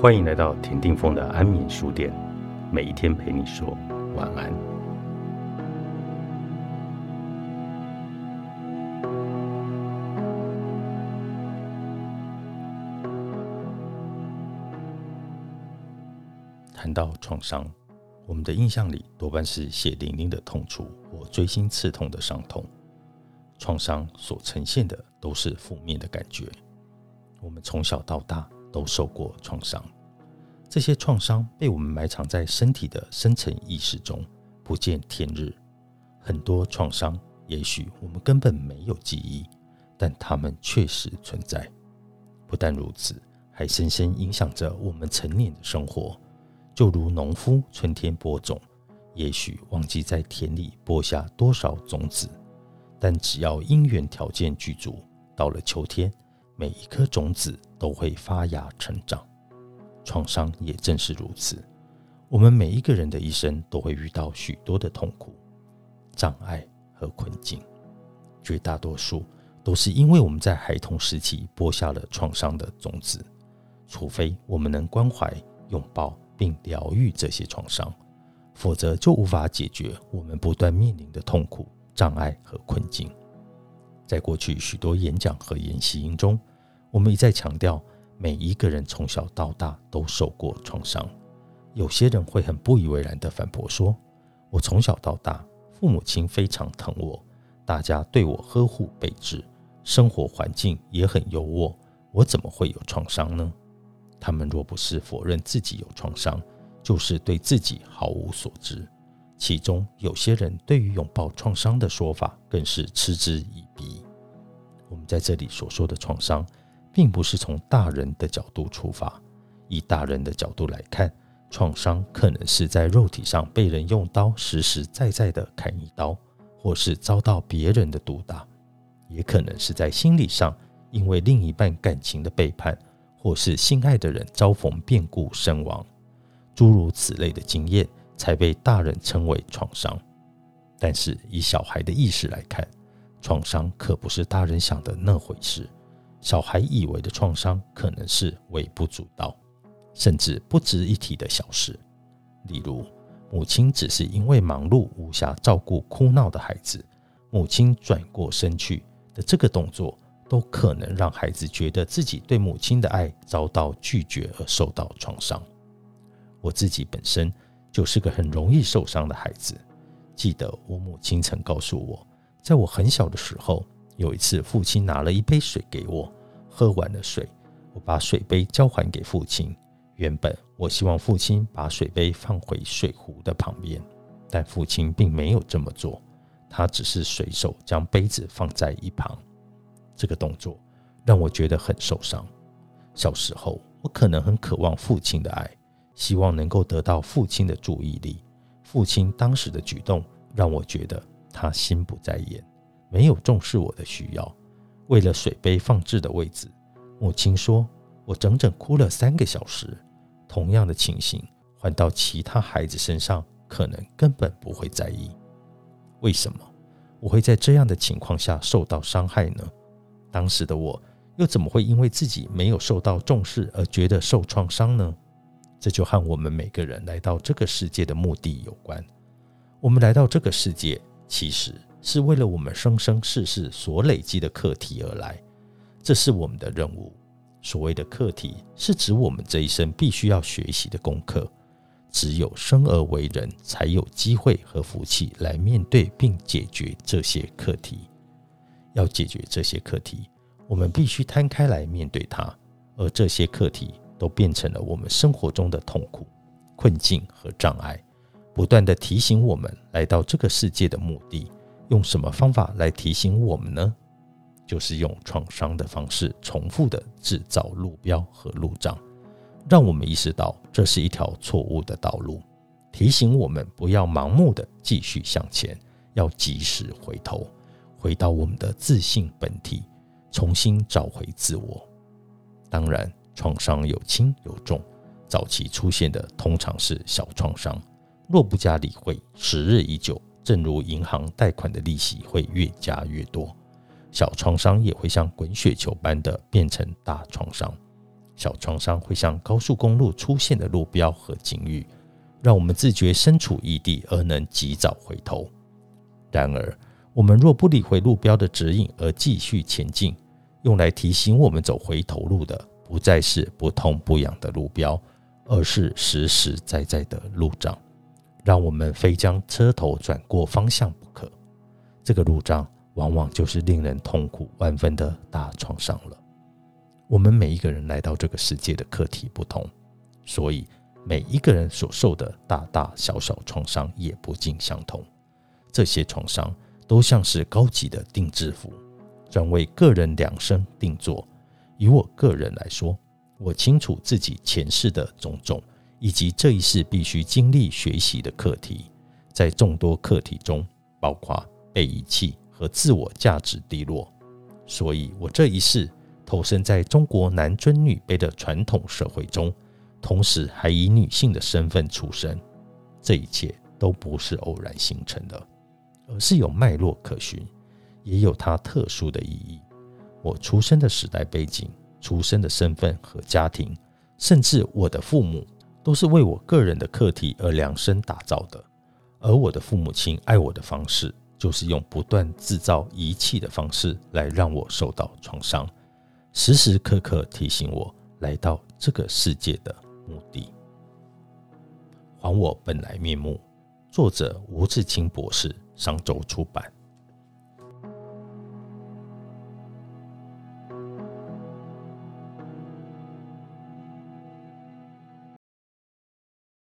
欢迎来到田定峰的安眠书店，每一天陪你说晚安。谈到创伤，我们的印象里多半是血淋淋的痛楚或锥心刺痛的伤痛。创伤所呈现的都是负面的感觉。我们从小到大都受过创伤，这些创伤被我们埋藏在身体的深层意识中，不见天日。很多创伤，也许我们根本没有记忆，但它们确实存在。不但如此，还深深影响着我们成年的生活。就如农夫春天播种，也许忘记在田里播下多少种子。但只要因缘条件具足，到了秋天，每一颗种子都会发芽成长。创伤也正是如此。我们每一个人的一生都会遇到许多的痛苦、障碍和困境，绝大多数都是因为我们在孩童时期播下了创伤的种子。除非我们能关怀、拥抱并疗愈这些创伤，否则就无法解决我们不断面临的痛苦。障碍和困境，在过去许多演讲和研习营中，我们一再强调，每一个人从小到大都受过创伤。有些人会很不以为然地反驳说：“我从小到大，父母亲非常疼我，大家对我呵护备至，生活环境也很优渥，我怎么会有创伤呢？”他们若不是否认自己有创伤，就是对自己毫无所知。其中有些人对于拥抱创伤的说法更是嗤之以鼻。我们在这里所说的创伤，并不是从大人的角度出发。以大人的角度来看，创伤可能是在肉体上被人用刀实实在在的砍一刀，或是遭到别人的毒打；也可能是在心理上，因为另一半感情的背叛，或是心爱的人遭逢变故身亡，诸如此类的经验。才被大人称为创伤，但是以小孩的意识来看，创伤可不是大人想的那回事。小孩以为的创伤，可能是微不足道，甚至不值一提的小事。例如，母亲只是因为忙碌无暇照顾哭闹的孩子，母亲转过身去的这个动作，都可能让孩子觉得自己对母亲的爱遭到拒绝而受到创伤。我自己本身。就是个很容易受伤的孩子。记得我母亲曾告诉我，在我很小的时候，有一次父亲拿了一杯水给我，喝完了水，我把水杯交还给父亲。原本我希望父亲把水杯放回水壶的旁边，但父亲并没有这么做，他只是随手将杯子放在一旁。这个动作让我觉得很受伤。小时候，我可能很渴望父亲的爱。希望能够得到父亲的注意力。父亲当时的举动让我觉得他心不在焉，没有重视我的需要。为了水杯放置的位置，母亲说我整整哭了三个小时。同样的情形换到其他孩子身上，可能根本不会在意。为什么我会在这样的情况下受到伤害呢？当时的我又怎么会因为自己没有受到重视而觉得受创伤呢？这就和我们每个人来到这个世界的目的有关。我们来到这个世界，其实是为了我们生生世世所累积的课题而来，这是我们的任务。所谓的课题，是指我们这一生必须要学习的功课。只有生而为人，才有机会和福气来面对并解决这些课题。要解决这些课题，我们必须摊开来面对它，而这些课题。都变成了我们生活中的痛苦、困境和障碍，不断的提醒我们来到这个世界的目的。用什么方法来提醒我们呢？就是用创伤的方式，重复的制造路标和路障，让我们意识到这是一条错误的道路，提醒我们不要盲目的继续向前，要及时回头，回到我们的自信本体，重新找回自我。当然。创伤有轻有重，早期出现的通常是小创伤，若不加理会，时日已久，正如银行贷款的利息会越加越多，小创伤也会像滚雪球般的变成大创伤。小创伤会像高速公路出现的路标和警语，让我们自觉身处异地而能及早回头。然而，我们若不理会路标的指引而继续前进，用来提醒我们走回头路的，不再是不痛不痒的路标，而是实实在在的路障，让我们非将车头转过方向不可。这个路障往往就是令人痛苦万分的大创伤了。我们每一个人来到这个世界的课题不同，所以每一个人所受的大大小小创伤也不尽相同。这些创伤都像是高级的定制服，专为个人量身定做。以我个人来说，我清楚自己前世的种种，以及这一世必须经历学习的课题。在众多课题中，包括被遗弃和自我价值低落。所以，我这一世投身在中国男尊女卑的传统社会中，同时还以女性的身份出生。这一切都不是偶然形成的。而是有脉络可循，也有它特殊的意义。我出生的时代背景、出生的身份和家庭，甚至我的父母，都是为我个人的课题而量身打造的。而我的父母亲爱我的方式，就是用不断制造遗弃的方式来让我受到创伤，时时刻刻提醒我来到这个世界的目的。还我本来面目。作者吴志清博士。商周出版。